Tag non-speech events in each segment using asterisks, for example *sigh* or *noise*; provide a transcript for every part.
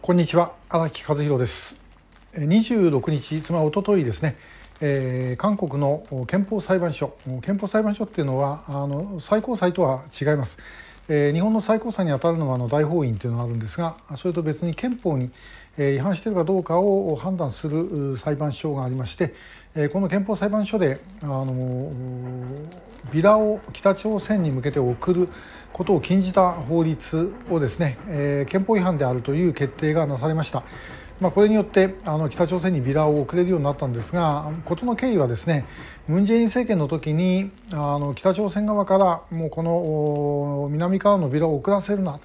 こんにちは荒木和弘です。26日つまり一昨日ですね、えー、韓国の憲法裁判所憲法裁判所っていうのはあの最高裁とは違います、えー、日本の最高裁にあたるのはあの大法院というのがあるんですがそれと別に憲法に違反しているかどうかを判断する裁判所がありましてこの憲法裁判所であのビラを北朝鮮に向けて送ることを禁じた法律をですね、えー、憲法違反であるという決定がなされました。まあ、これによってあの北朝鮮にビラを送れるようになったんですが事の経緯はですねムン・ジェイン政権の時にあの北朝鮮側からもうこの南からのビラを送らせるな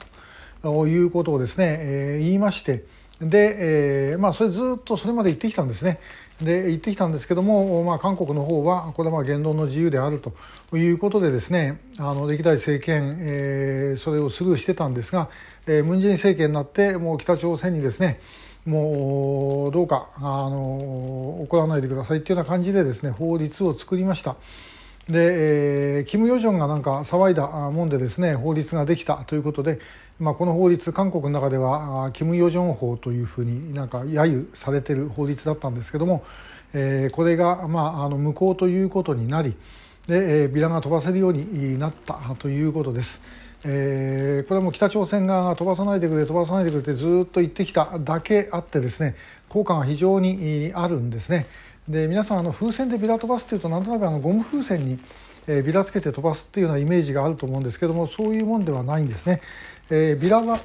ということをですね、えー、言いましてで、えーまあ、それずっとそれまで言ってきたんですね。で言ってきたんですけども、まあ、韓国の方はこれはまあ言論の自由であるということでですねあの歴代政権、えー、それをスルーしてたんですが、えー、ムン・ジェイン政権になってもう北朝鮮にですねもうどうかあの怒らないでくださいっていうような感じでですね法律を作りました。で、えー、キム・ヨジョンがなんか騒いだもんでですね法律ができたということで、まあ、この法律韓国の中ではキム・ヨジョン法というふうになんか揶揄されてる法律だったんですけども、えー、これが、まあ、あの無効ということになりで、えー、ビラが飛ばせるようになったということです。えー、これはも北朝鮮側が飛ばさないでくれ飛ばさないでくれってずっと言ってきただけあってですね効果が非常にあるんですね。で皆さんあの風船でビラ飛ばすっていうとなんとなくあのゴム風船にえビラつけて飛ばすっていうようなイメージがあると思うんですけどもそういうもんではないんですね。えー、ビラは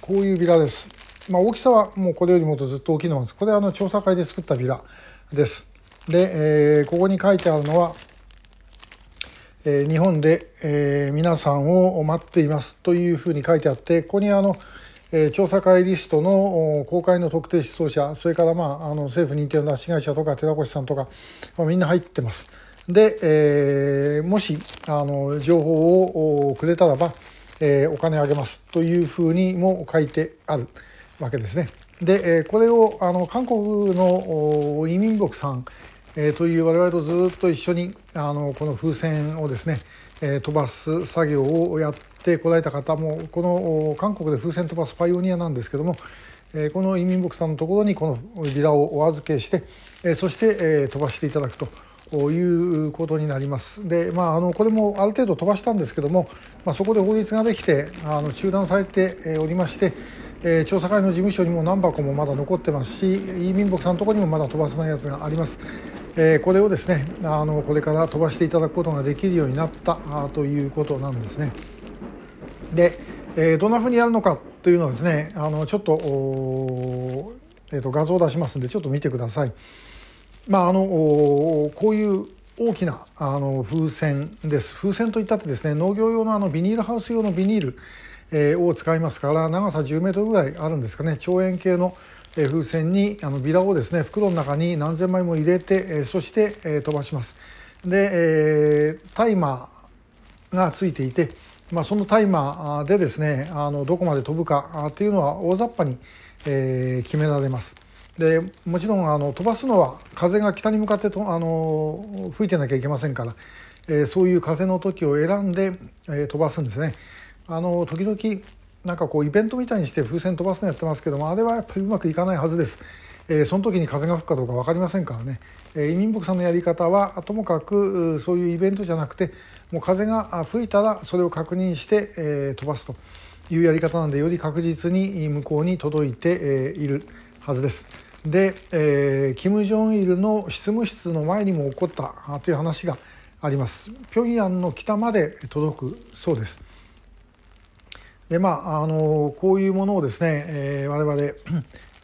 こういうビラです。まあ、大きさはもうこれよりもっとずっと大きいのです。これはあの調査会で作ったビラです。で、えー、ここに書いてあるのは、えー、日本で、えー、皆さんを待っていますというふうに書いてあってここにあのえ調査会リストの公開の特定失踪者それから、まあ、あの政府認定の拉致会社とか寺越さんとか、まあ、みんな入ってます。で、えー、もしあの情報をくれたらば、えー、お金あげますというふうにも書いてあるわけですね。で、えこれをあの韓国の移民牧さん、えー、という我々とずっと一緒にあのこの風船をですね、えー、飛ばす作業をやってこられた方もこの韓国で風船飛ばすパイオニアなんですけども、え、この移民牧さんのところにこのビラをお預けして、そして、飛ばしていただくと。いうことになります。で、まあ、あのこれもある程度飛ばしたんですけども、まあ、そこで法律ができてあの中断されておりまして、え、調査会の事務所にも何箱もまだ残ってますし移民牧さんのところにもまだ飛ばせないやつがあります。え、これをですねあのこれから飛ばしていただくことができるようになったということなんですね。で、えー、どんなふうにやるのかというのはですねあのちょっと,、えー、と画像を出しますんでちょっと見てください。まああのこういう大きなあの風船です風船といったってですね農業用のあのビニールハウス用のビニール、えー、を使いますから長さ10メートルぐらいあるんですかね長円形の風船にあのビラをですね袋の中に何千枚も入れて、えそして、え飛ばします。で、えタイマーがついていて、まあ、そのタイマーでですねあのどこまで飛ぶかっていうのは大雑把に、え決められます。でもちろんあの飛ばすのは風が北に向かってとあの吹いてなきゃいけませんから、えー、そういう風の時を選んで、えー、飛ばすんですね。あの時々なんかこうイベントみたいにして風船飛ばすのやってますけどもあれはやっぱりうまくいかないはずです。えー、その時に風が吹くかどうか分かりませんからね、えー、移民牧さんのやり方はともかくそういうイベントじゃなくてもう風が吹いたらそれを確認して、えー、飛ばすというやり方なんでより確実に向こうに届いて、えー、いるはずです。で、えー、キム・ジョンイルの執務室の前にも起こったという話があります。平壌の北まで届くそうです。でまああのこういうものをですね、えー、我々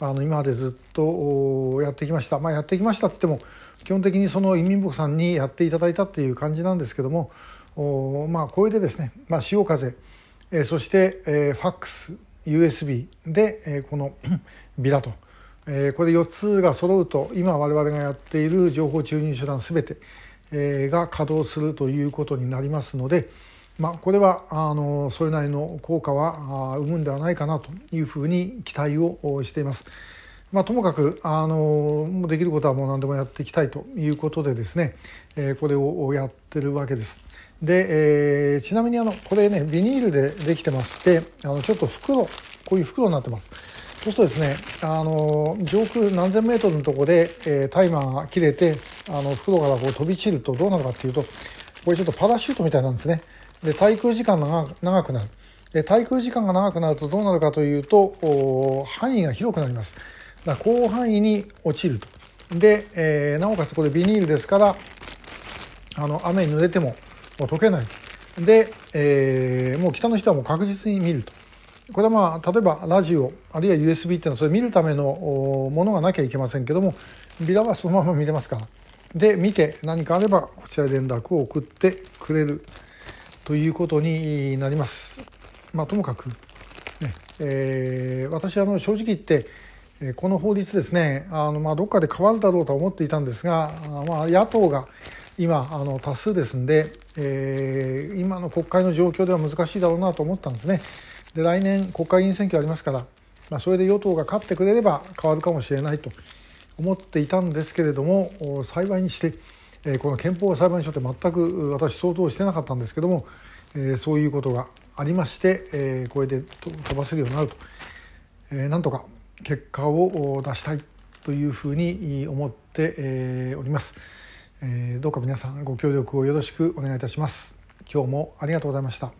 あの今までずっとやってきました。まあやってきましたっつっても基本的にその移民牧さんにやっていただいたっていう感じなんですけどもおまあこれでですね、まあ、潮風、えー、そして、えー、ファックス USB で、えー、この *clears throat* ビラとえこれ4つが揃うと今我々がやっている情報注入手段全て、えが稼働するということになりますので、まあ、これはあのそれなりの効果は生むんではないかなというふうに期待をしています。まあ、ともかくあのできることはもう何でもやっていきたいということでですね、えこれをやってるわけです。で、えー、ちなみにあのこれねビニールでできてましてあのちょっと袋こういう袋になってます。そうするとですねあの上空何千メートルのところで、えー、タイマーが切れてあの袋からこう飛び散るとどうなるかっていうとこれちょっとパラシュートみたいなんですね。で滞空時間が長くなる。で滞空時間が長くなるとどうなるかというと範囲が広くなります。だ広範囲に落ちると。で、えー、なおかつこれビニールですからあの雨に濡れてももう溶けない。で、えー、もう北の人はもう確実に見ると。これはまあ例えばラジオあるいは USB っていうのはそれ見るためのものがなきゃいけませんけどもビラはそのまま見れますからで見て何かあればこちらに連絡を送ってくれるということになります。まあ、ともかく、ねえー、私あの正直言ってこの法律ですねあの、まあ、どっかで変わるだろうと思っていたんですが、まあ、野党が今あの多数ですんで、えー、今の国会の状況では難しいだろうなと思ったんですね。で来年国会議員選挙ありますから、まあ、それで与党が勝ってくれれば変わるかもしれないと思っていたんですけれども幸いにして、えこの憲法裁判所って全く私想像してなかったんですけども、えそういうことがありまして、えこれで飛ばせるようになると、えなんとか結果を出したいというふうに思っております。どうか皆さんご協力をよろしくお願いいたします。今日もありがとうございました。